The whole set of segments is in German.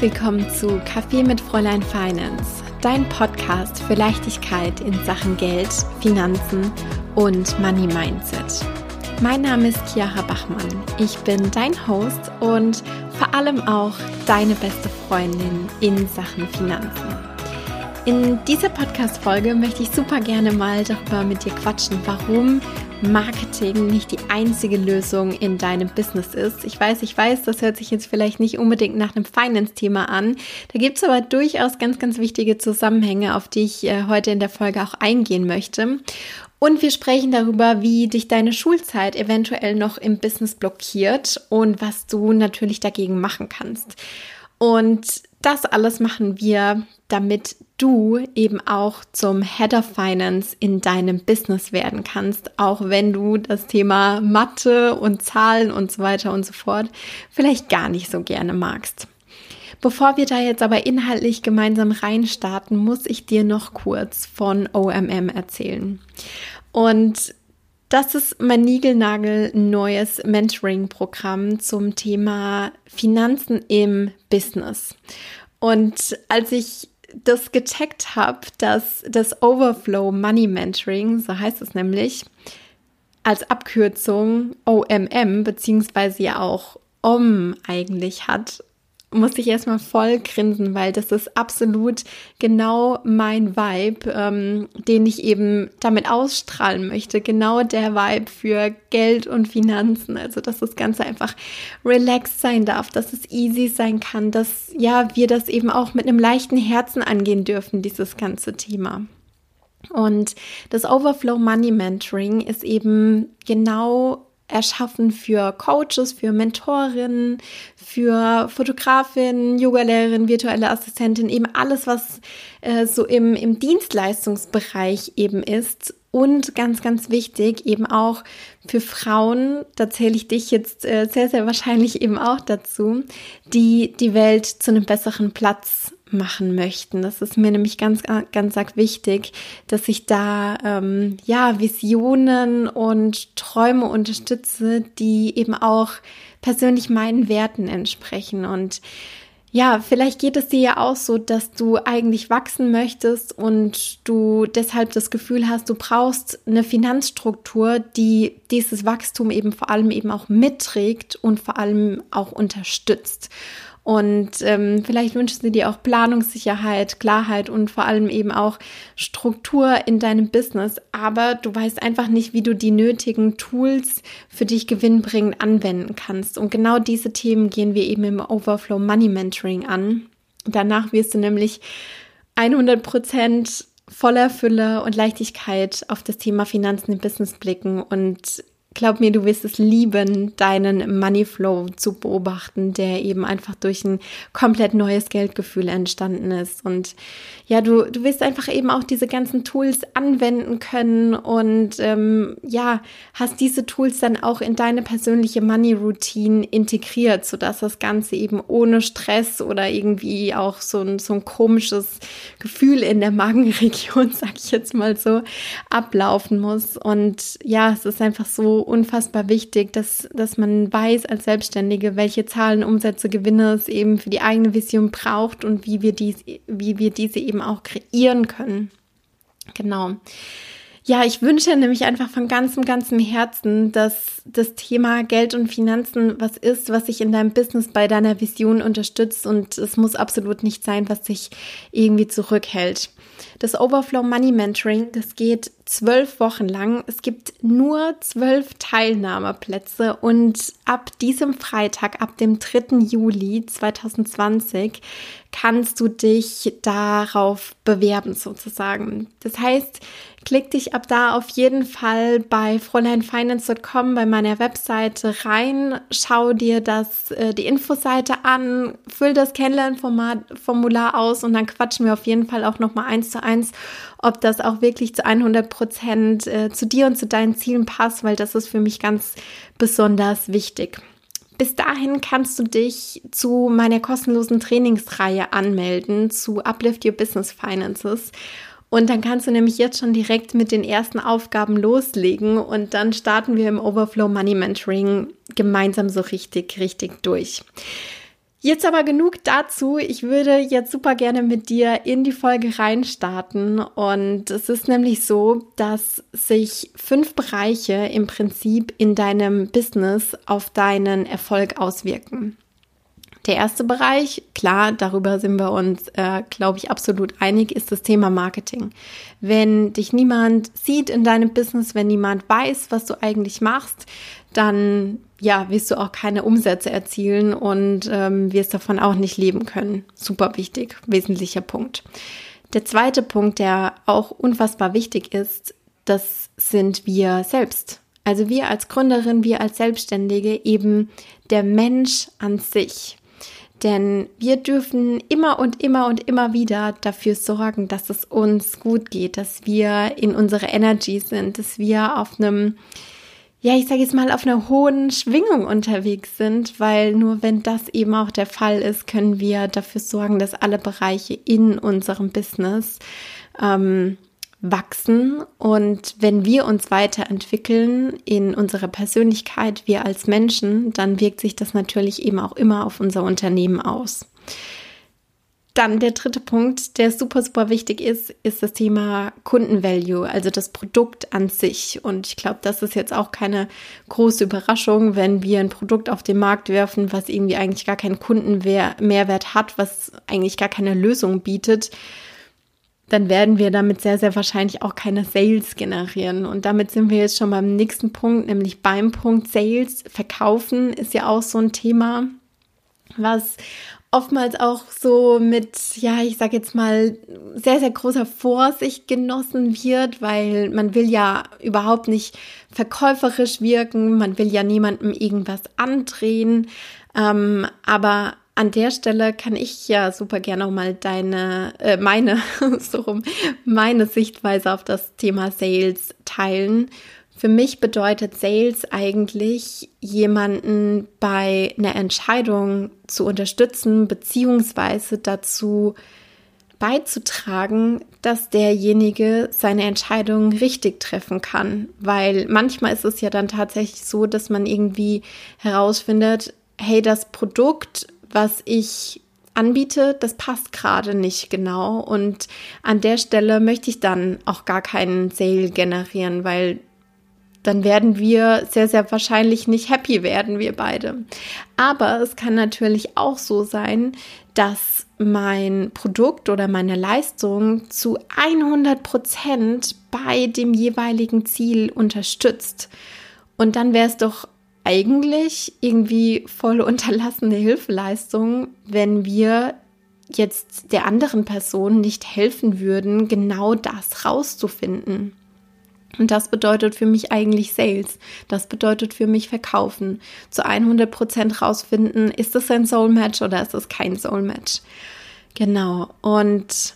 Willkommen zu Kaffee mit Fräulein Finance, dein Podcast für Leichtigkeit in Sachen Geld, Finanzen und Money Mindset. Mein Name ist Chiara Bachmann. Ich bin dein Host und vor allem auch deine beste Freundin in Sachen Finanzen. In dieser Podcast-Folge möchte ich super gerne mal darüber mit dir quatschen, warum Marketing nicht die einzige Lösung in deinem Business ist. Ich weiß, ich weiß, das hört sich jetzt vielleicht nicht unbedingt nach einem Finance-Thema an. Da gibt es aber durchaus ganz, ganz wichtige Zusammenhänge, auf die ich äh, heute in der Folge auch eingehen möchte. Und wir sprechen darüber, wie dich deine Schulzeit eventuell noch im Business blockiert und was du natürlich dagegen machen kannst. Und das alles machen wir, damit du eben auch zum Head of Finance in deinem Business werden kannst, auch wenn du das Thema Mathe und Zahlen und so weiter und so fort vielleicht gar nicht so gerne magst. Bevor wir da jetzt aber inhaltlich gemeinsam reinstarten, muss ich dir noch kurz von OMM erzählen. Und das ist mein Nigelnagel neues Mentoring-Programm zum Thema Finanzen im Business. Und als ich das gecheckt habe, dass das Overflow Money Mentoring, so heißt es nämlich, als Abkürzung OMM beziehungsweise ja auch OM eigentlich hat, musste ich erstmal voll grinsen, weil das ist absolut genau mein Vibe, ähm, den ich eben damit ausstrahlen möchte. Genau der Vibe für Geld und Finanzen. Also, dass das Ganze einfach relaxed sein darf, dass es easy sein kann, dass ja, wir das eben auch mit einem leichten Herzen angehen dürfen, dieses ganze Thema. Und das Overflow Money Mentoring ist eben genau erschaffen für Coaches, für Mentorinnen, für Fotografinnen, Yogalehrerin, virtuelle Assistentin, eben alles, was äh, so im, im Dienstleistungsbereich eben ist. Und ganz, ganz wichtig, eben auch für Frauen, da zähle ich dich jetzt äh, sehr, sehr wahrscheinlich eben auch dazu, die die Welt zu einem besseren Platz machen möchten. Das ist mir nämlich ganz, ganz, ganz wichtig, dass ich da ähm, ja Visionen und Träume unterstütze, die eben auch persönlich meinen Werten entsprechen. Und ja, vielleicht geht es dir ja auch so, dass du eigentlich wachsen möchtest und du deshalb das Gefühl hast, du brauchst eine Finanzstruktur, die dieses Wachstum eben vor allem eben auch mitträgt und vor allem auch unterstützt. Und ähm, vielleicht wünschst du dir auch Planungssicherheit, Klarheit und vor allem eben auch Struktur in deinem Business. Aber du weißt einfach nicht, wie du die nötigen Tools für dich gewinnbringend anwenden kannst. Und genau diese Themen gehen wir eben im Overflow Money Mentoring an. Danach wirst du nämlich 100 Prozent voller Fülle und Leichtigkeit auf das Thema Finanzen im Business blicken und glaub mir, du wirst es lieben, deinen Moneyflow zu beobachten, der eben einfach durch ein komplett neues Geldgefühl entstanden ist. Und ja, du, du wirst einfach eben auch diese ganzen Tools anwenden können und ähm, ja, hast diese Tools dann auch in deine persönliche Money-Routine integriert, sodass das Ganze eben ohne Stress oder irgendwie auch so ein, so ein komisches Gefühl in der Magenregion, sag ich jetzt mal so, ablaufen muss. Und ja, es ist einfach so unfassbar wichtig, dass, dass man weiß als Selbstständige, welche Zahlen, Umsätze, Gewinne es eben für die eigene Vision braucht und wie wir, dies, wie wir diese eben auch kreieren können. Genau. Ja, ich wünsche nämlich einfach von ganzem, ganzem Herzen, dass das Thema Geld und Finanzen was ist, was sich in deinem Business bei deiner Vision unterstützt und es muss absolut nicht sein, was sich irgendwie zurückhält. Das Overflow Money Mentoring, das geht zwölf Wochen lang. Es gibt nur zwölf Teilnahmeplätze und ab diesem Freitag, ab dem 3. Juli 2020, kannst du dich darauf bewerben sozusagen. Das heißt, klick dich ab da auf jeden Fall bei fräuleinfinance.com bei meiner Webseite rein, schau dir das, äh, die Infoseite an, füll das Kennenlernformular aus und dann quatschen wir auf jeden Fall auch nochmal eins zu eins, ob das auch wirklich zu 100 Prozent äh, zu dir und zu deinen Zielen passt, weil das ist für mich ganz besonders wichtig. Bis dahin kannst du dich zu meiner kostenlosen Trainingsreihe anmelden zu Uplift Your Business Finances. Und dann kannst du nämlich jetzt schon direkt mit den ersten Aufgaben loslegen und dann starten wir im Overflow Money Mentoring gemeinsam so richtig, richtig durch. Jetzt aber genug dazu. Ich würde jetzt super gerne mit dir in die Folge reinstarten. Und es ist nämlich so, dass sich fünf Bereiche im Prinzip in deinem Business auf deinen Erfolg auswirken. Der erste Bereich, klar, darüber sind wir uns, äh, glaube ich, absolut einig, ist das Thema Marketing. Wenn dich niemand sieht in deinem Business, wenn niemand weiß, was du eigentlich machst, dann ja, wirst du auch keine Umsätze erzielen und ähm, wirst davon auch nicht leben können. Super wichtig, wesentlicher Punkt. Der zweite Punkt, der auch unfassbar wichtig ist, das sind wir selbst. Also wir als Gründerin, wir als Selbstständige, eben der Mensch an sich. Denn wir dürfen immer und immer und immer wieder dafür sorgen, dass es uns gut geht, dass wir in unserer Energy sind, dass wir auf einem ja, ich sage jetzt mal, auf einer hohen Schwingung unterwegs sind, weil nur wenn das eben auch der Fall ist, können wir dafür sorgen, dass alle Bereiche in unserem Business ähm, wachsen. Und wenn wir uns weiterentwickeln in unserer Persönlichkeit, wir als Menschen, dann wirkt sich das natürlich eben auch immer auf unser Unternehmen aus. Dann der dritte Punkt, der super, super wichtig ist, ist das Thema Kundenvalue, also das Produkt an sich. Und ich glaube, das ist jetzt auch keine große Überraschung, wenn wir ein Produkt auf den Markt werfen, was irgendwie eigentlich gar keinen Kundenmehrwert hat, was eigentlich gar keine Lösung bietet dann werden wir damit sehr, sehr wahrscheinlich auch keine Sales generieren. Und damit sind wir jetzt schon beim nächsten Punkt, nämlich beim Punkt Sales. Verkaufen ist ja auch so ein Thema, was oftmals auch so mit, ja, ich sag jetzt mal, sehr, sehr großer Vorsicht genossen wird, weil man will ja überhaupt nicht verkäuferisch wirken, man will ja niemandem irgendwas andrehen, ähm, aber an der Stelle kann ich ja super gerne auch mal deine, äh, meine, so rum, meine Sichtweise auf das Thema Sales teilen für mich bedeutet Sales eigentlich, jemanden bei einer Entscheidung zu unterstützen, beziehungsweise dazu beizutragen, dass derjenige seine Entscheidung richtig treffen kann. Weil manchmal ist es ja dann tatsächlich so, dass man irgendwie herausfindet, hey, das Produkt, was ich anbiete, das passt gerade nicht genau. Und an der Stelle möchte ich dann auch gar keinen Sale generieren, weil dann werden wir sehr, sehr wahrscheinlich nicht happy werden, wir beide. Aber es kann natürlich auch so sein, dass mein Produkt oder meine Leistung zu 100 Prozent bei dem jeweiligen Ziel unterstützt. Und dann wäre es doch eigentlich irgendwie voll unterlassene Hilfeleistung, wenn wir jetzt der anderen Person nicht helfen würden, genau das rauszufinden. Und das bedeutet für mich eigentlich Sales. Das bedeutet für mich Verkaufen. Zu 100 Prozent rausfinden, ist das ein Soul Match oder ist es kein Soul Match? Genau. Und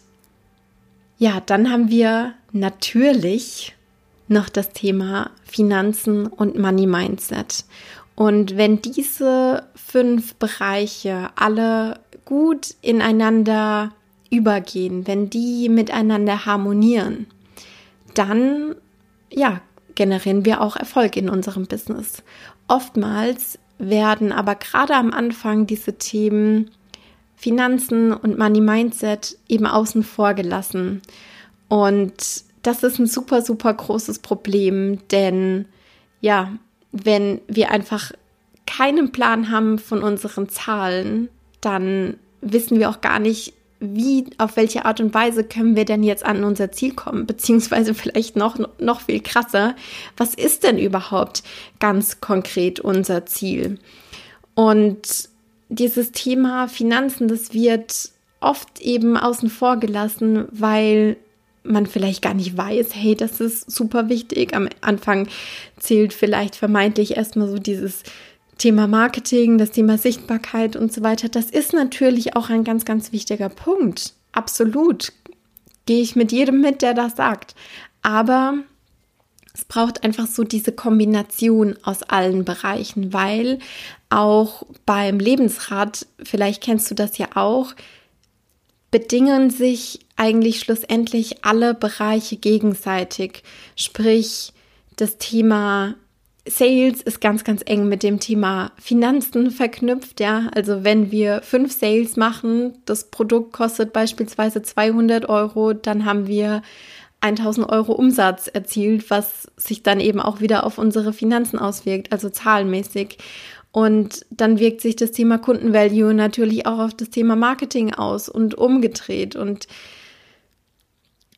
ja, dann haben wir natürlich noch das Thema Finanzen und Money Mindset. Und wenn diese fünf Bereiche alle gut ineinander übergehen, wenn die miteinander harmonieren, dann ja, generieren wir auch Erfolg in unserem Business. Oftmals werden aber gerade am Anfang diese Themen Finanzen und Money Mindset eben außen vor gelassen. Und das ist ein super, super großes Problem, denn ja, wenn wir einfach keinen Plan haben von unseren Zahlen, dann wissen wir auch gar nicht, wie, auf welche Art und Weise können wir denn jetzt an unser Ziel kommen? Beziehungsweise vielleicht noch, noch viel krasser, was ist denn überhaupt ganz konkret unser Ziel? Und dieses Thema Finanzen, das wird oft eben außen vor gelassen, weil man vielleicht gar nicht weiß, hey, das ist super wichtig. Am Anfang zählt vielleicht vermeintlich erstmal so dieses Thema Marketing, das Thema Sichtbarkeit und so weiter, das ist natürlich auch ein ganz, ganz wichtiger Punkt. Absolut. Gehe ich mit jedem mit, der das sagt. Aber es braucht einfach so diese Kombination aus allen Bereichen, weil auch beim Lebensrat, vielleicht kennst du das ja auch, bedingen sich eigentlich schlussendlich alle Bereiche gegenseitig. Sprich, das Thema Sales ist ganz, ganz eng mit dem Thema Finanzen verknüpft, ja. Also wenn wir fünf Sales machen, das Produkt kostet beispielsweise 200 Euro, dann haben wir 1000 Euro Umsatz erzielt, was sich dann eben auch wieder auf unsere Finanzen auswirkt, also zahlenmäßig. Und dann wirkt sich das Thema Kundenvalue natürlich auch auf das Thema Marketing aus und umgedreht. Und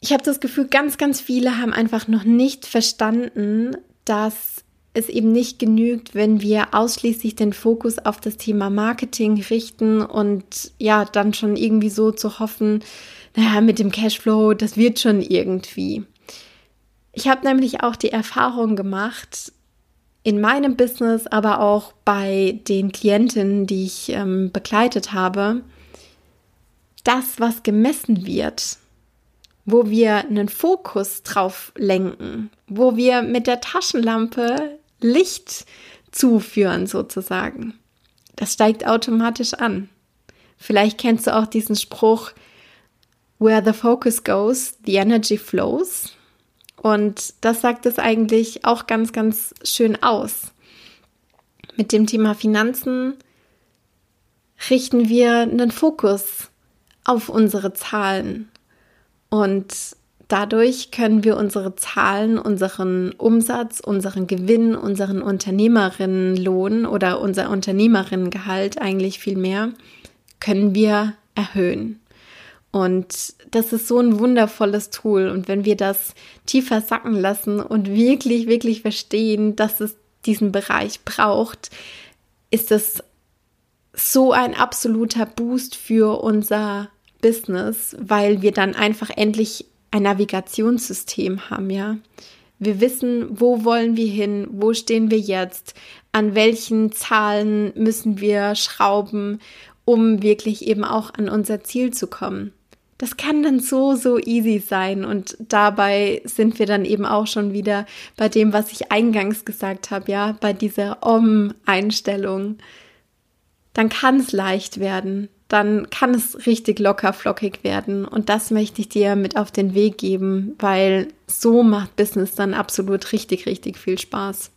ich habe das Gefühl, ganz, ganz viele haben einfach noch nicht verstanden, dass es eben nicht genügt, wenn wir ausschließlich den Fokus auf das Thema Marketing richten und ja, dann schon irgendwie so zu hoffen, naja, mit dem Cashflow, das wird schon irgendwie. Ich habe nämlich auch die Erfahrung gemacht, in meinem Business, aber auch bei den Klientinnen, die ich ähm, begleitet habe, das, was gemessen wird, wo wir einen Fokus drauf lenken, wo wir mit der Taschenlampe Licht zuführen sozusagen. Das steigt automatisch an. Vielleicht kennst du auch diesen Spruch, Where the focus goes, the energy flows. Und das sagt es eigentlich auch ganz, ganz schön aus. Mit dem Thema Finanzen richten wir einen Fokus auf unsere Zahlen. Und Dadurch können wir unsere Zahlen, unseren Umsatz, unseren Gewinn, unseren Unternehmerinnenlohn oder unser Unternehmerinnengehalt eigentlich viel mehr, können wir erhöhen. Und das ist so ein wundervolles Tool. Und wenn wir das tiefer sacken lassen und wirklich, wirklich verstehen, dass es diesen Bereich braucht, ist es so ein absoluter Boost für unser Business, weil wir dann einfach endlich ein Navigationssystem haben, ja. Wir wissen, wo wollen wir hin, wo stehen wir jetzt, an welchen Zahlen müssen wir schrauben, um wirklich eben auch an unser Ziel zu kommen. Das kann dann so, so easy sein und dabei sind wir dann eben auch schon wieder bei dem, was ich eingangs gesagt habe, ja, bei dieser Om-Einstellung. Dann kann es leicht werden, dann kann es richtig locker flockig werden. Und das möchte ich dir mit auf den Weg geben, weil so macht Business dann absolut richtig, richtig viel Spaß.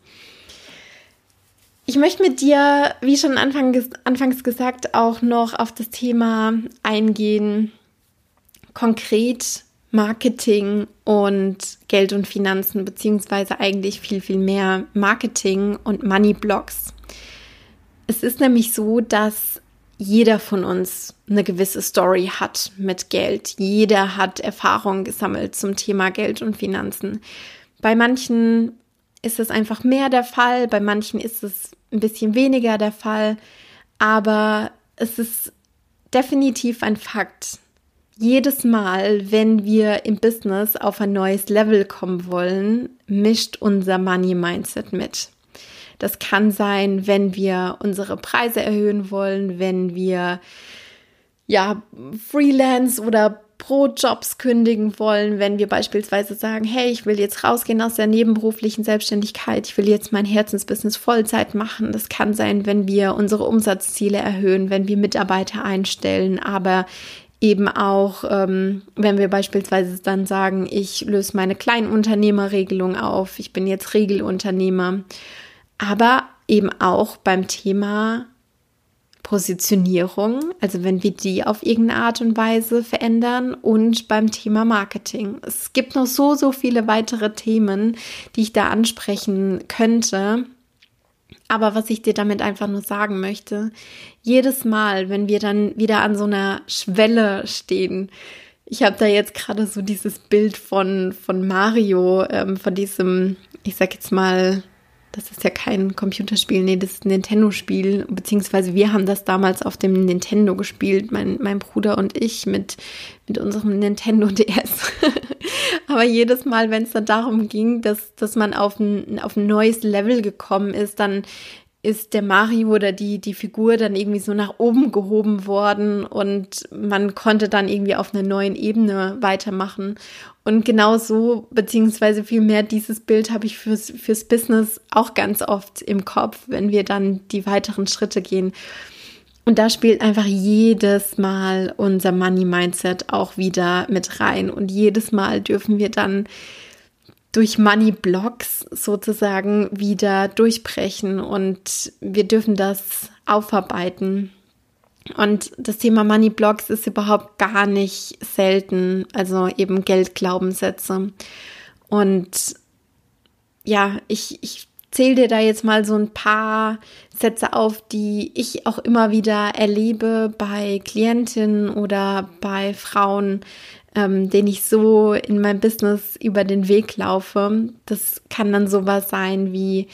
Ich möchte mit dir, wie schon anfangs gesagt, auch noch auf das Thema eingehen, konkret Marketing und Geld und Finanzen, beziehungsweise eigentlich viel, viel mehr Marketing und Money Blocks. Es ist nämlich so, dass jeder von uns eine gewisse Story hat mit Geld. Jeder hat Erfahrungen gesammelt zum Thema Geld und Finanzen. Bei manchen ist es einfach mehr der Fall, bei manchen ist es ein bisschen weniger der Fall, aber es ist definitiv ein Fakt. Jedes Mal, wenn wir im Business auf ein neues Level kommen wollen, mischt unser Money Mindset mit. Das kann sein, wenn wir unsere Preise erhöhen wollen, wenn wir ja Freelance oder Pro-Jobs kündigen wollen, wenn wir beispielsweise sagen, hey, ich will jetzt rausgehen aus der nebenberuflichen Selbstständigkeit, ich will jetzt mein Herzensbusiness Vollzeit machen. Das kann sein, wenn wir unsere Umsatzziele erhöhen, wenn wir Mitarbeiter einstellen, aber eben auch, ähm, wenn wir beispielsweise dann sagen, ich löse meine Kleinunternehmerregelung auf, ich bin jetzt Regelunternehmer aber eben auch beim Thema Positionierung, also wenn wir die auf irgendeine Art und Weise verändern und beim Thema Marketing. Es gibt noch so, so viele weitere Themen, die ich da ansprechen könnte. Aber was ich dir damit einfach nur sagen möchte, jedes Mal, wenn wir dann wieder an so einer Schwelle stehen, ich habe da jetzt gerade so dieses Bild von, von Mario, ähm, von diesem, ich sag jetzt mal, das ist ja kein Computerspiel, nee, das ist ein Nintendo-Spiel, beziehungsweise wir haben das damals auf dem Nintendo gespielt, mein, mein Bruder und ich mit, mit unserem Nintendo DS. Aber jedes Mal, wenn es dann darum ging, dass, dass man auf ein, auf ein neues Level gekommen ist, dann ist der Mario oder die, die Figur dann irgendwie so nach oben gehoben worden und man konnte dann irgendwie auf einer neuen Ebene weitermachen. Und genau so, beziehungsweise vielmehr dieses Bild habe ich fürs, fürs Business auch ganz oft im Kopf, wenn wir dann die weiteren Schritte gehen. Und da spielt einfach jedes Mal unser Money Mindset auch wieder mit rein. Und jedes Mal dürfen wir dann durch Money Blocks sozusagen wieder durchbrechen und wir dürfen das aufarbeiten. Und das Thema Money Blocks ist überhaupt gar nicht selten, also eben Geldglaubenssätze. Und ja, ich, ich zähle dir da jetzt mal so ein paar Sätze auf, die ich auch immer wieder erlebe bei Klientinnen oder bei Frauen, ähm, denen ich so in meinem Business über den Weg laufe. Das kann dann sowas sein wie,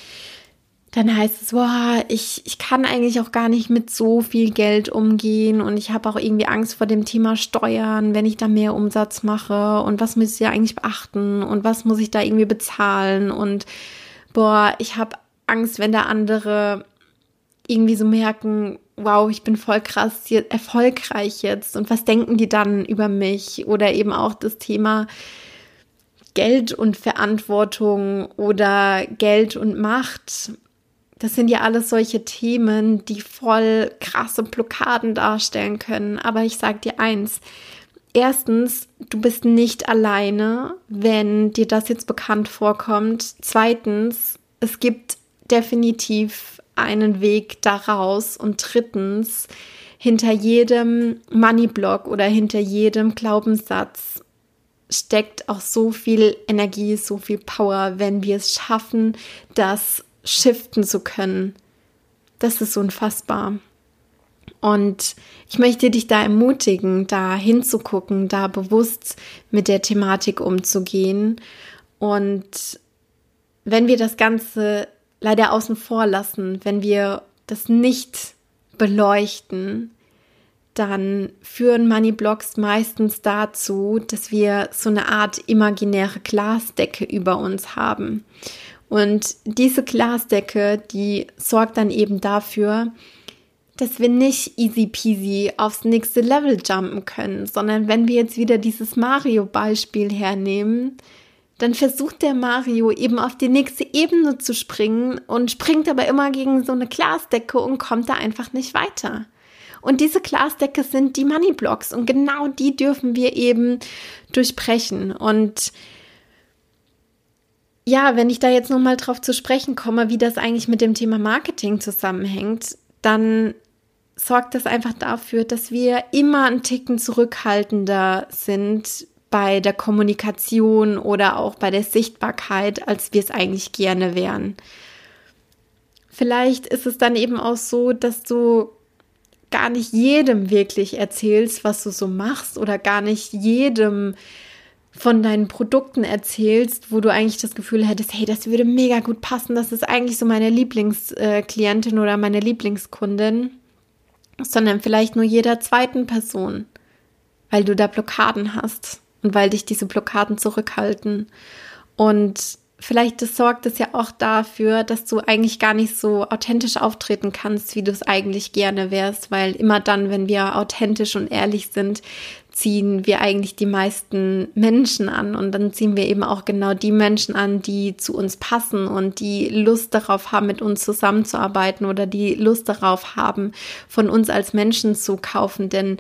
dann heißt es, boah, ich, ich kann eigentlich auch gar nicht mit so viel Geld umgehen und ich habe auch irgendwie Angst vor dem Thema Steuern, wenn ich da mehr Umsatz mache und was muss ich ja eigentlich beachten und was muss ich da irgendwie bezahlen und boah, ich habe Angst, wenn da andere irgendwie so merken, wow, ich bin voll krass hier, erfolgreich jetzt und was denken die dann über mich oder eben auch das Thema Geld und Verantwortung oder Geld und Macht. Das sind ja alles solche Themen, die voll krasse Blockaden darstellen können. Aber ich sage dir eins. Erstens, du bist nicht alleine, wenn dir das jetzt bekannt vorkommt. Zweitens, es gibt definitiv einen Weg daraus. Und drittens, hinter jedem Money-Block oder hinter jedem Glaubenssatz steckt auch so viel Energie, so viel Power, wenn wir es schaffen, das shiften zu können. Das ist unfassbar. Und ich möchte dich da ermutigen, da hinzugucken, da bewusst mit der Thematik umzugehen. Und wenn wir das Ganze leider außen vor lassen, wenn wir das nicht beleuchten, dann führen Money Blocks meistens dazu, dass wir so eine Art imaginäre Glasdecke über uns haben. Und diese Glasdecke, die sorgt dann eben dafür, dass wir nicht easy peasy aufs nächste Level jumpen können, sondern wenn wir jetzt wieder dieses Mario-Beispiel hernehmen, dann versucht der Mario eben auf die nächste Ebene zu springen und springt aber immer gegen so eine Glasdecke und kommt da einfach nicht weiter. Und diese Glasdecke sind die Money Blocks und genau die dürfen wir eben durchbrechen. Und ja, wenn ich da jetzt nochmal drauf zu sprechen komme, wie das eigentlich mit dem Thema Marketing zusammenhängt, dann sorgt das einfach dafür, dass wir immer einen Ticken zurückhaltender sind bei der Kommunikation oder auch bei der Sichtbarkeit, als wir es eigentlich gerne wären. Vielleicht ist es dann eben auch so, dass du gar nicht jedem wirklich erzählst, was du so machst oder gar nicht jedem von deinen Produkten erzählst, wo du eigentlich das Gefühl hättest, hey, das würde mega gut passen, das ist eigentlich so meine Lieblingsklientin oder meine Lieblingskundin, sondern vielleicht nur jeder zweiten Person, weil du da Blockaden hast und weil dich diese Blockaden zurückhalten. Und vielleicht sorgt es ja auch dafür, dass du eigentlich gar nicht so authentisch auftreten kannst, wie du es eigentlich gerne wärst, weil immer dann, wenn wir authentisch und ehrlich sind, ziehen wir eigentlich die meisten Menschen an und dann ziehen wir eben auch genau die Menschen an, die zu uns passen und die Lust darauf haben, mit uns zusammenzuarbeiten oder die Lust darauf haben, von uns als Menschen zu kaufen, denn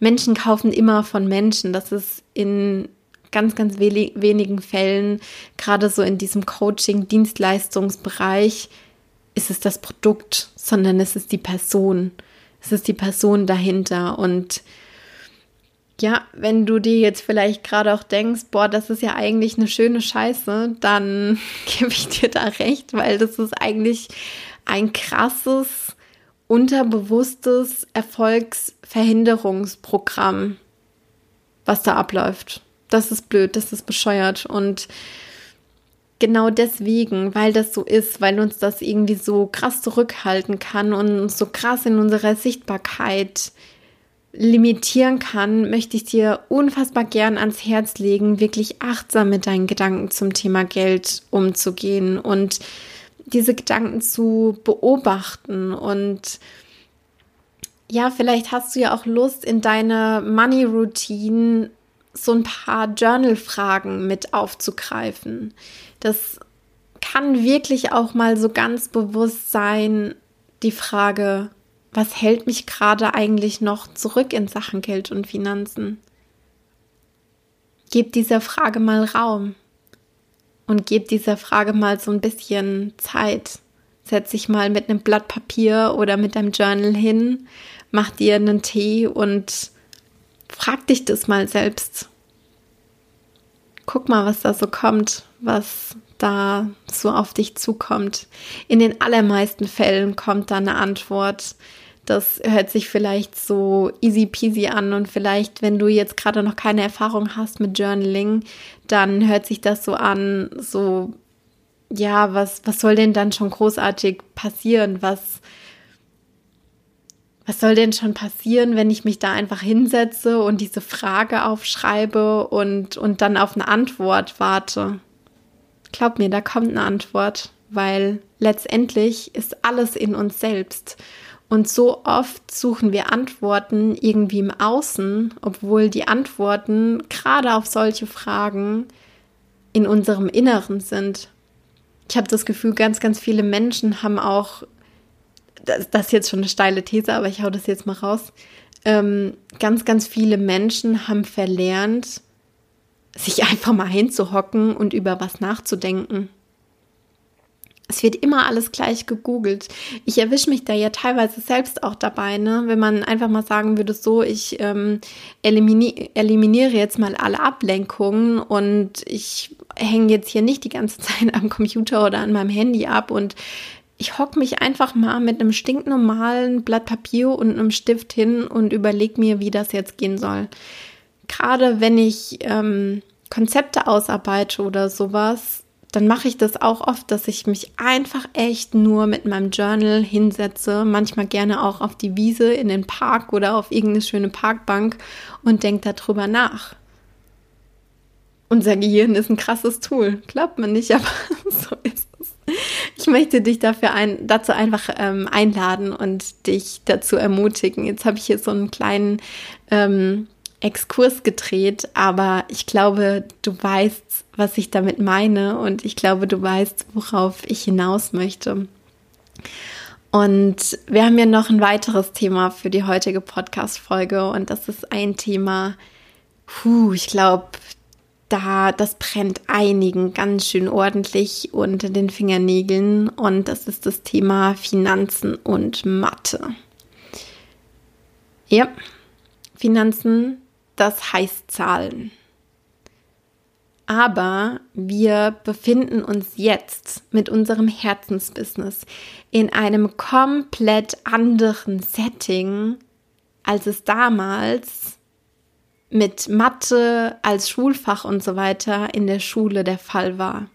Menschen kaufen immer von Menschen. Das ist in ganz, ganz wenigen Fällen, gerade so in diesem Coaching-Dienstleistungsbereich, ist es das Produkt, sondern es ist die Person. Es ist die Person dahinter. Und ja, wenn du dir jetzt vielleicht gerade auch denkst, boah, das ist ja eigentlich eine schöne Scheiße, dann gebe ich dir da recht, weil das ist eigentlich ein krasses unterbewusstes Erfolgsverhinderungsprogramm, was da abläuft. Das ist blöd, das ist bescheuert und genau deswegen, weil das so ist, weil uns das irgendwie so krass zurückhalten kann und uns so krass in unserer Sichtbarkeit limitieren kann, möchte ich dir unfassbar gern ans Herz legen, wirklich achtsam mit deinen Gedanken zum Thema Geld umzugehen und diese Gedanken zu beobachten und ja, vielleicht hast du ja auch Lust in deine Money Routine so ein paar Journal-Fragen mit aufzugreifen. Das kann wirklich auch mal so ganz bewusst sein, die Frage, was hält mich gerade eigentlich noch zurück in Sachen Geld und Finanzen? Gib dieser Frage mal Raum. und gebt dieser Frage mal so ein bisschen Zeit. Setz dich mal mit einem Blatt Papier oder mit deinem Journal hin, mach dir einen Tee und frag dich das mal selbst. Guck mal, was da so kommt, was da so auf dich zukommt. In den allermeisten Fällen kommt da eine Antwort. Das hört sich vielleicht so easy peasy an und vielleicht, wenn du jetzt gerade noch keine Erfahrung hast mit Journaling, dann hört sich das so an, so, ja, was, was soll denn dann schon großartig passieren? Was, was soll denn schon passieren, wenn ich mich da einfach hinsetze und diese Frage aufschreibe und, und dann auf eine Antwort warte? Glaub mir, da kommt eine Antwort, weil letztendlich ist alles in uns selbst. Und so oft suchen wir Antworten irgendwie im Außen, obwohl die Antworten gerade auf solche Fragen in unserem Inneren sind. Ich habe das Gefühl, ganz, ganz viele Menschen haben auch, das, das ist jetzt schon eine steile These, aber ich hau das jetzt mal raus. Ähm, ganz, ganz viele Menschen haben verlernt, sich einfach mal hinzuhocken und über was nachzudenken. Es wird immer alles gleich gegoogelt. Ich erwische mich da ja teilweise selbst auch dabei, ne? wenn man einfach mal sagen würde, so, ich ähm, elimini eliminiere jetzt mal alle Ablenkungen und ich hänge jetzt hier nicht die ganze Zeit am Computer oder an meinem Handy ab und ich hocke mich einfach mal mit einem stinknormalen Blatt Papier und einem Stift hin und überlege mir, wie das jetzt gehen soll. Gerade wenn ich ähm, Konzepte ausarbeite oder sowas, dann mache ich das auch oft, dass ich mich einfach echt nur mit meinem Journal hinsetze, manchmal gerne auch auf die Wiese, in den Park oder auf irgendeine schöne Parkbank und denke darüber nach. Unser Gehirn ist ein krasses Tool, glaubt man nicht, aber so ist es. Ich möchte dich dafür ein, dazu einfach ähm, einladen und dich dazu ermutigen. Jetzt habe ich hier so einen kleinen ähm, Exkurs gedreht, aber ich glaube, du weißt, was ich damit meine und ich glaube, du weißt, worauf ich hinaus möchte. Und wir haben ja noch ein weiteres Thema für die heutige Podcast-Folge und das ist ein Thema, puh, ich glaube, da, das brennt einigen ganz schön ordentlich unter den Fingernägeln und das ist das Thema Finanzen und Mathe. Ja, Finanzen das heißt Zahlen. Aber wir befinden uns jetzt mit unserem Herzensbusiness in einem komplett anderen Setting, als es damals mit Mathe als Schulfach und so weiter in der Schule der Fall war.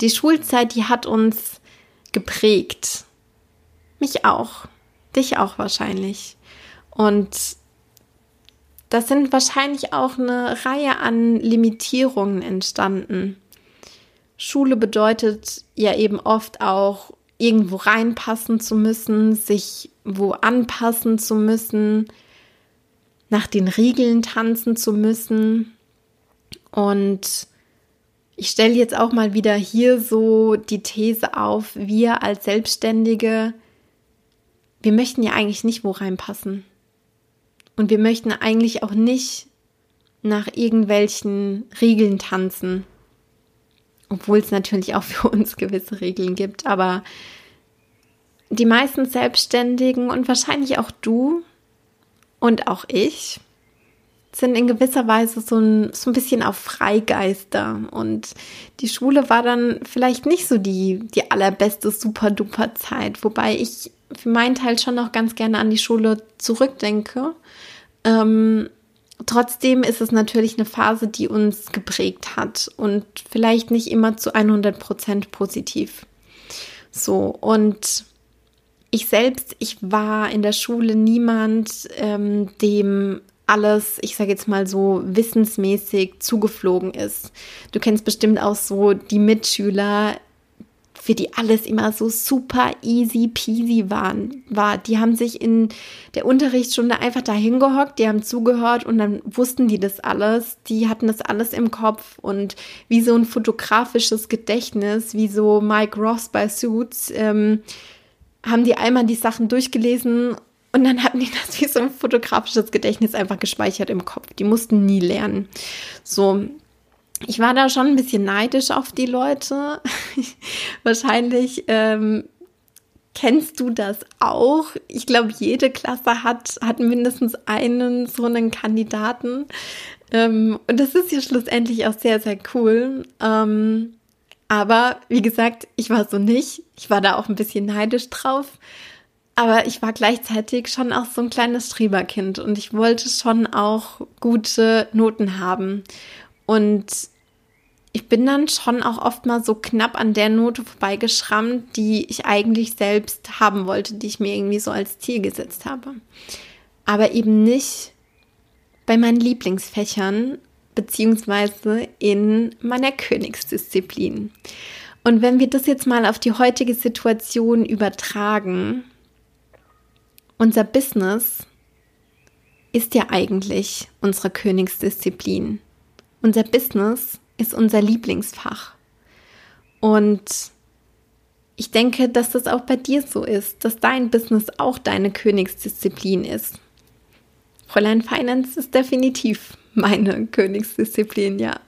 Die Schulzeit, die hat uns geprägt. Mich auch. Dich auch wahrscheinlich. Und das sind wahrscheinlich auch eine Reihe an Limitierungen entstanden. Schule bedeutet ja eben oft auch, irgendwo reinpassen zu müssen, sich wo anpassen zu müssen, nach den Riegeln tanzen zu müssen. Und ich stelle jetzt auch mal wieder hier so die These auf, wir als Selbstständige, wir möchten ja eigentlich nicht wo reinpassen. Und wir möchten eigentlich auch nicht nach irgendwelchen Regeln tanzen. Obwohl es natürlich auch für uns gewisse Regeln gibt. Aber die meisten Selbstständigen und wahrscheinlich auch du und auch ich sind in gewisser Weise so ein, so ein bisschen auf Freigeister. Und die Schule war dann vielleicht nicht so die, die allerbeste Super-Duper-Zeit. Wobei ich für meinen Teil schon noch ganz gerne an die Schule zurückdenke ähm, trotzdem ist es natürlich eine Phase, die uns geprägt hat und vielleicht nicht immer zu 100 Prozent positiv. So, und ich selbst, ich war in der Schule niemand, ähm, dem alles, ich sage jetzt mal so, wissensmäßig zugeflogen ist. Du kennst bestimmt auch so die Mitschüler, für die alles immer so super easy peasy waren, war. Die haben sich in der Unterrichtsstunde einfach dahin gehockt, die haben zugehört und dann wussten die das alles. Die hatten das alles im Kopf und wie so ein fotografisches Gedächtnis, wie so Mike Ross bei Suits, ähm, haben die einmal die Sachen durchgelesen und dann hatten die das wie so ein fotografisches Gedächtnis einfach gespeichert im Kopf. Die mussten nie lernen. So, ich war da schon ein bisschen neidisch auf die Leute. Wahrscheinlich ähm, kennst du das auch. Ich glaube, jede Klasse hat, hat mindestens einen so einen Kandidaten. Ähm, und das ist ja schlussendlich auch sehr, sehr cool. Ähm, aber wie gesagt, ich war so nicht. Ich war da auch ein bisschen neidisch drauf. Aber ich war gleichzeitig schon auch so ein kleines Streberkind und ich wollte schon auch gute Noten haben. Und ich bin dann schon auch oft mal so knapp an der Note vorbeigeschrammt, die ich eigentlich selbst haben wollte, die ich mir irgendwie so als Ziel gesetzt habe. Aber eben nicht bei meinen Lieblingsfächern beziehungsweise in meiner Königsdisziplin. Und wenn wir das jetzt mal auf die heutige Situation übertragen, unser Business ist ja eigentlich unsere Königsdisziplin. Unser Business ist unser Lieblingsfach. Und ich denke, dass das auch bei dir so ist, dass dein Business auch deine Königsdisziplin ist. Fräulein Finance ist definitiv meine Königsdisziplin, ja.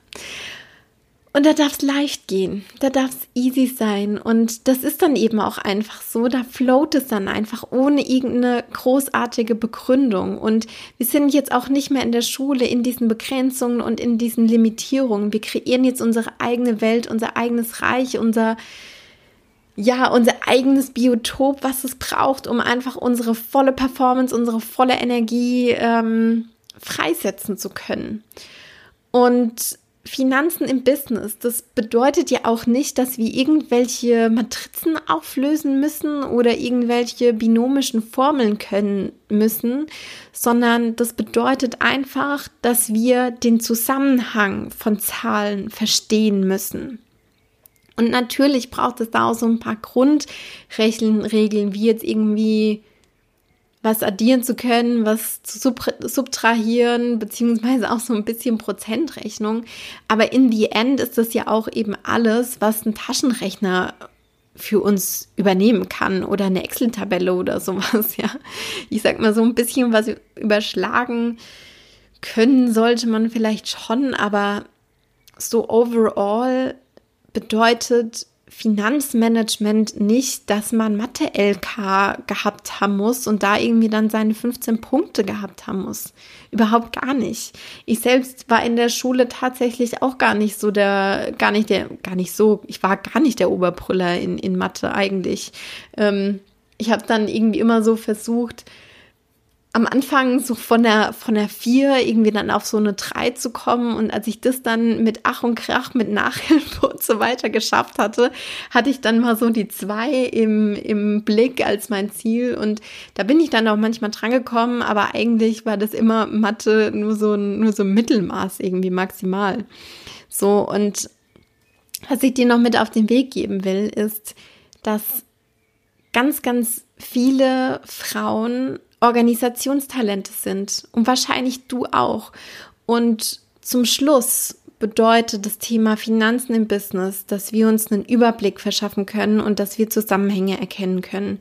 Und da darf es leicht gehen, da darf es easy sein. Und das ist dann eben auch einfach so, da float es dann einfach ohne irgendeine großartige Begründung. Und wir sind jetzt auch nicht mehr in der Schule in diesen Begrenzungen und in diesen Limitierungen. Wir kreieren jetzt unsere eigene Welt, unser eigenes Reich, unser, ja, unser eigenes Biotop, was es braucht, um einfach unsere volle Performance, unsere volle Energie ähm, freisetzen zu können. Und Finanzen im Business, das bedeutet ja auch nicht, dass wir irgendwelche Matrizen auflösen müssen oder irgendwelche binomischen Formeln können müssen, sondern das bedeutet einfach, dass wir den Zusammenhang von Zahlen verstehen müssen. Und natürlich braucht es da auch so ein paar Grundregeln, wie jetzt irgendwie was addieren zu können, was zu subtrahieren, beziehungsweise auch so ein bisschen Prozentrechnung. Aber in the end ist das ja auch eben alles, was ein Taschenrechner für uns übernehmen kann oder eine Excel-Tabelle oder sowas, ja. Ich sag mal so ein bisschen was überschlagen können sollte man vielleicht schon, aber so overall bedeutet Finanzmanagement nicht, dass man Mathe-LK gehabt haben muss und da irgendwie dann seine 15 Punkte gehabt haben muss. Überhaupt gar nicht. Ich selbst war in der Schule tatsächlich auch gar nicht so der, gar nicht der, gar nicht so, ich war gar nicht der Oberbrüller in, in Mathe eigentlich. Ähm, ich habe dann irgendwie immer so versucht, am Anfang so von der, von der vier irgendwie dann auf so eine drei zu kommen. Und als ich das dann mit Ach und Krach, mit Nachhilfe und so weiter geschafft hatte, hatte ich dann mal so die zwei im, im Blick als mein Ziel. Und da bin ich dann auch manchmal dran gekommen, aber eigentlich war das immer Mathe nur so, nur so Mittelmaß irgendwie maximal. So, und was ich dir noch mit auf den Weg geben will, ist, dass ganz, ganz viele Frauen Organisationstalente sind und wahrscheinlich du auch. Und zum Schluss bedeutet das Thema Finanzen im Business, dass wir uns einen Überblick verschaffen können und dass wir Zusammenhänge erkennen können.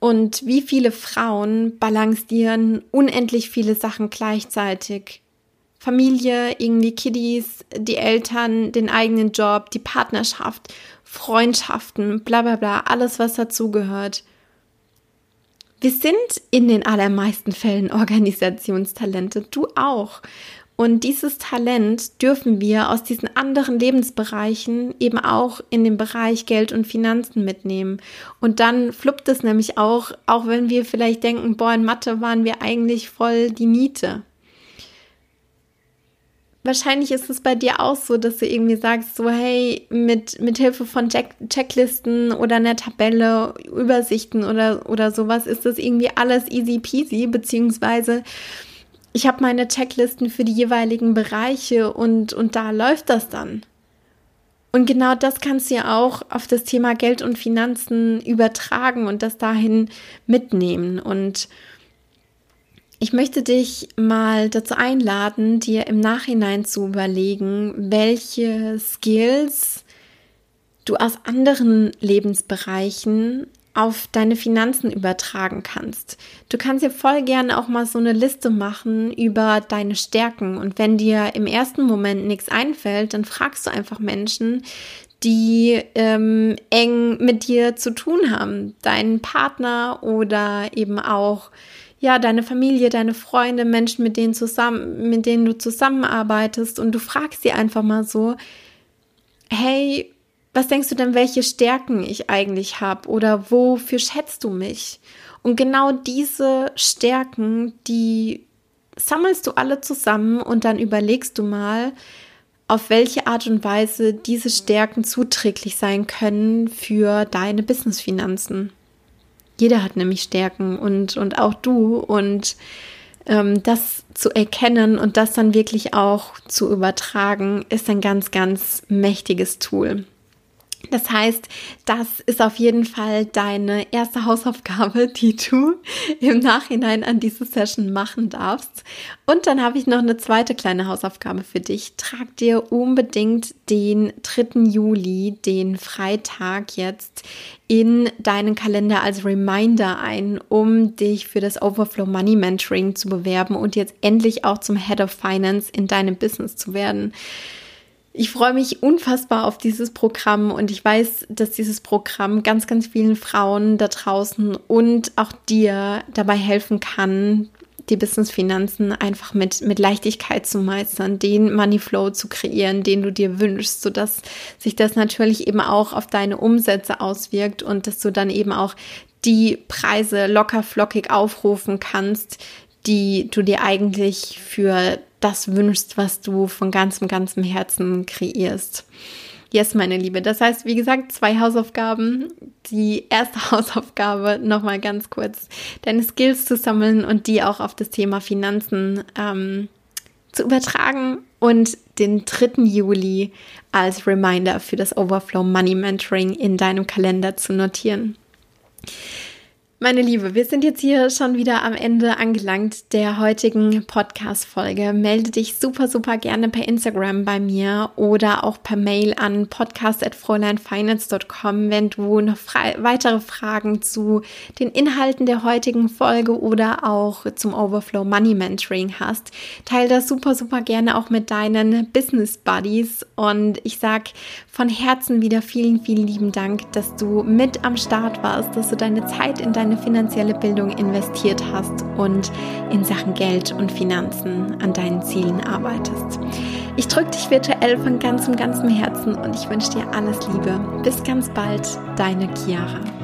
Und wie viele Frauen balancieren unendlich viele Sachen gleichzeitig. Familie, irgendwie Kiddies, die Eltern, den eigenen Job, die Partnerschaft, Freundschaften, bla bla bla, alles was dazugehört. Wir sind in den allermeisten Fällen Organisationstalente, du auch. Und dieses Talent dürfen wir aus diesen anderen Lebensbereichen eben auch in den Bereich Geld und Finanzen mitnehmen. Und dann fluppt es nämlich auch, auch wenn wir vielleicht denken, boah, in Mathe waren wir eigentlich voll die Niete wahrscheinlich ist es bei dir auch so, dass du irgendwie sagst, so hey, mit, mit Hilfe von Check Checklisten oder einer Tabelle, Übersichten oder, oder sowas ist das irgendwie alles easy peasy, beziehungsweise ich habe meine Checklisten für die jeweiligen Bereiche und, und da läuft das dann. Und genau das kannst du ja auch auf das Thema Geld und Finanzen übertragen und das dahin mitnehmen und ich möchte dich mal dazu einladen, dir im Nachhinein zu überlegen, welche Skills du aus anderen Lebensbereichen auf deine Finanzen übertragen kannst. Du kannst dir voll gerne auch mal so eine Liste machen über deine Stärken. Und wenn dir im ersten Moment nichts einfällt, dann fragst du einfach Menschen, die ähm, eng mit dir zu tun haben. Deinen Partner oder eben auch ja, deine Familie, deine Freunde, Menschen, mit denen zusammen, mit denen du zusammenarbeitest und du fragst sie einfach mal so, hey, was denkst du denn, welche Stärken ich eigentlich habe oder wofür schätzt du mich? Und genau diese Stärken, die sammelst du alle zusammen und dann überlegst du mal, auf welche Art und Weise diese Stärken zuträglich sein können für deine Businessfinanzen. Jeder hat nämlich Stärken und, und auch du und ähm, das zu erkennen und das dann wirklich auch zu übertragen, ist ein ganz, ganz mächtiges Tool. Das heißt, das ist auf jeden Fall deine erste Hausaufgabe, die du im Nachhinein an diese Session machen darfst. Und dann habe ich noch eine zweite kleine Hausaufgabe für dich. Trag dir unbedingt den 3. Juli, den Freitag jetzt, in deinen Kalender als Reminder ein, um dich für das Overflow Money Mentoring zu bewerben und jetzt endlich auch zum Head of Finance in deinem Business zu werden. Ich freue mich unfassbar auf dieses Programm und ich weiß, dass dieses Programm ganz, ganz vielen Frauen da draußen und auch dir dabei helfen kann, die Businessfinanzen einfach mit, mit Leichtigkeit zu meistern, den Moneyflow zu kreieren, den du dir wünschst, sodass sich das natürlich eben auch auf deine Umsätze auswirkt und dass du dann eben auch die Preise locker flockig aufrufen kannst, die du dir eigentlich für das wünschst, was du von ganzem, ganzem Herzen kreierst. Yes, meine Liebe. Das heißt, wie gesagt, zwei Hausaufgaben. Die erste Hausaufgabe, nochmal ganz kurz, deine Skills zu sammeln und die auch auf das Thema Finanzen ähm, zu übertragen und den 3. Juli als Reminder für das Overflow Money Mentoring in deinem Kalender zu notieren. Meine Liebe, wir sind jetzt hier schon wieder am Ende angelangt der heutigen Podcast-Folge. Melde dich super, super gerne per Instagram bei mir oder auch per Mail an podcast.fräuleinfinance.com, wenn du noch weitere Fragen zu den Inhalten der heutigen Folge oder auch zum Overflow Money Mentoring hast. Teil das super, super gerne auch mit deinen Business Buddies und ich sag von Herzen wieder vielen, vielen lieben Dank, dass du mit am Start warst, dass du deine Zeit in deine deine finanzielle Bildung investiert hast und in Sachen Geld und Finanzen an deinen Zielen arbeitest. Ich drücke dich virtuell von ganzem, ganzem Herzen und ich wünsche dir alles Liebe. Bis ganz bald, deine Chiara.